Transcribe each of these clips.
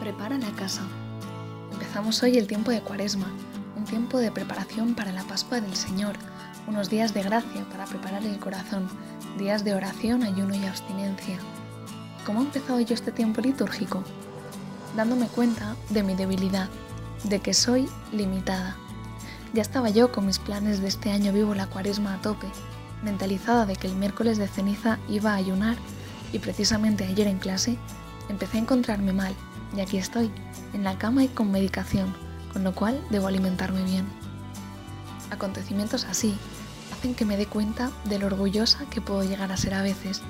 Prepara la casa. Empezamos hoy el tiempo de Cuaresma, un tiempo de preparación para la Pascua del Señor, unos días de gracia para preparar el corazón, días de oración, ayuno y abstinencia. ¿Cómo he empezado yo este tiempo litúrgico? Dándome cuenta de mi debilidad, de que soy limitada. Ya estaba yo con mis planes de este año vivo la Cuaresma a tope, mentalizada de que el miércoles de ceniza iba a ayunar y precisamente ayer en clase empecé a encontrarme mal y aquí estoy, en la cama y con medicación, con lo cual debo alimentarme bien. Acontecimientos así hacen que me dé cuenta de lo orgullosa que puedo llegar a ser a veces,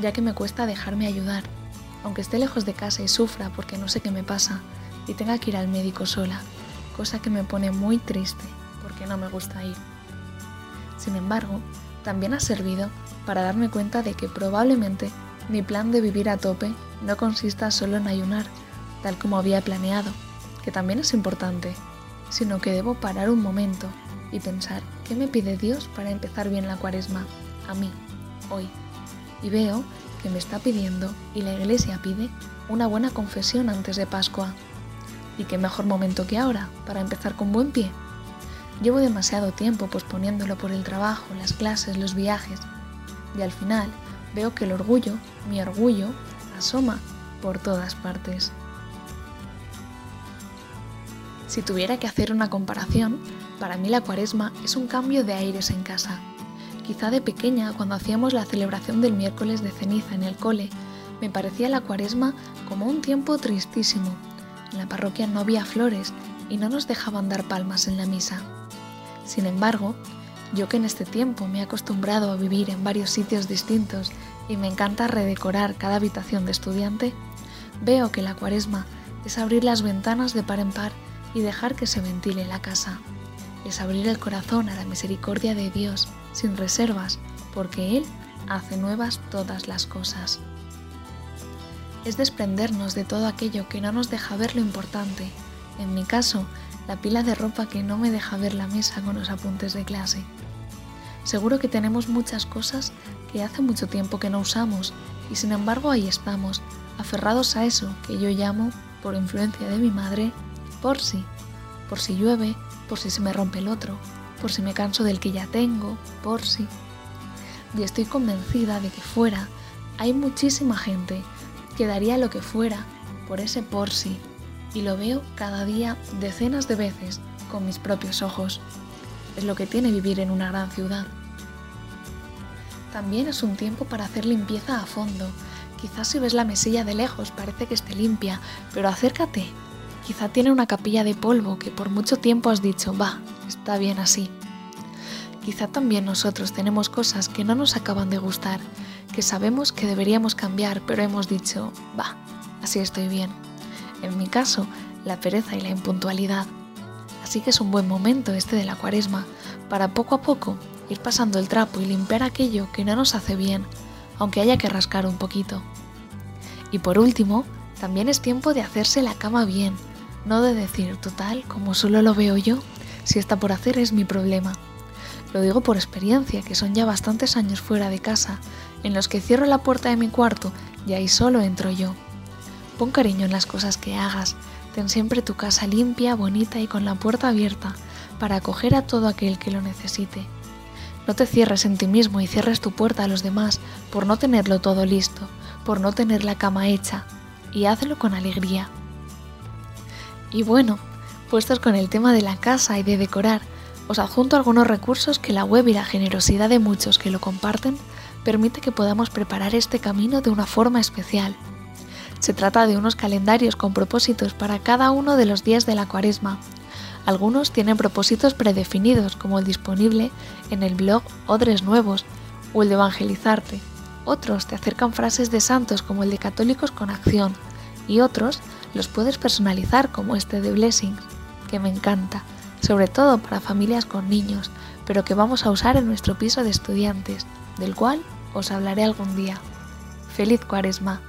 ya que me cuesta dejarme ayudar, aunque esté lejos de casa y sufra porque no sé qué me pasa y tenga que ir al médico sola, cosa que me pone muy triste porque no me gusta ir. Sin embargo, también ha servido para darme cuenta de que probablemente mi plan de vivir a tope no consista solo en ayunar, tal como había planeado, que también es importante, sino que debo parar un momento y pensar qué me pide Dios para empezar bien la cuaresma, a mí, hoy. Y veo que me está pidiendo, y la iglesia pide, una buena confesión antes de Pascua. ¿Y qué mejor momento que ahora para empezar con buen pie? Llevo demasiado tiempo posponiéndolo por el trabajo, las clases, los viajes, y al final veo que el orgullo, mi orgullo, asoma por todas partes. Si tuviera que hacer una comparación, para mí la cuaresma es un cambio de aires en casa. Quizá de pequeña, cuando hacíamos la celebración del miércoles de ceniza en el cole, me parecía la cuaresma como un tiempo tristísimo. En la parroquia no había flores y no nos dejaban dar palmas en la misa. Sin embargo, yo que en este tiempo me he acostumbrado a vivir en varios sitios distintos y me encanta redecorar cada habitación de estudiante, veo que la cuaresma es abrir las ventanas de par en par y dejar que se ventile la casa. Es abrir el corazón a la misericordia de Dios sin reservas, porque Él hace nuevas todas las cosas. Es desprendernos de todo aquello que no nos deja ver lo importante. En mi caso, la pila de ropa que no me deja ver la mesa con los apuntes de clase. Seguro que tenemos muchas cosas que hace mucho tiempo que no usamos y sin embargo ahí estamos, aferrados a eso que yo llamo, por influencia de mi madre, por si, por si llueve, por si se me rompe el otro, por si me canso del que ya tengo, por si. Y estoy convencida de que fuera hay muchísima gente que daría lo que fuera por ese por si, y lo veo cada día decenas de veces con mis propios ojos. Es lo que tiene vivir en una gran ciudad. También es un tiempo para hacer limpieza a fondo. Quizás si ves la mesilla de lejos parece que esté limpia, pero acércate Quizá tiene una capilla de polvo que por mucho tiempo has dicho, va, está bien así. Quizá también nosotros tenemos cosas que no nos acaban de gustar, que sabemos que deberíamos cambiar, pero hemos dicho, va, así estoy bien. En mi caso, la pereza y la impuntualidad. Así que es un buen momento este de la cuaresma para poco a poco ir pasando el trapo y limpiar aquello que no nos hace bien, aunque haya que rascar un poquito. Y por último, también es tiempo de hacerse la cama bien, no de decir, total, como solo lo veo yo, si está por hacer es mi problema. Lo digo por experiencia, que son ya bastantes años fuera de casa, en los que cierro la puerta de mi cuarto y ahí solo entro yo. Pon cariño en las cosas que hagas, ten siempre tu casa limpia, bonita y con la puerta abierta, para acoger a todo aquel que lo necesite. No te cierres en ti mismo y cierres tu puerta a los demás por no tenerlo todo listo, por no tener la cama hecha, y hazlo con alegría. Y bueno, puestos con el tema de la casa y de decorar, os adjunto algunos recursos que la web y la generosidad de muchos que lo comparten permite que podamos preparar este camino de una forma especial. Se trata de unos calendarios con propósitos para cada uno de los días de la cuaresma. Algunos tienen propósitos predefinidos como el disponible en el blog Odres Nuevos o el de Evangelizarte. Otros te acercan frases de santos como el de Católicos con Acción y otros los puedes personalizar como este de Blessings, que me encanta, sobre todo para familias con niños, pero que vamos a usar en nuestro piso de estudiantes, del cual os hablaré algún día. ¡Feliz cuaresma!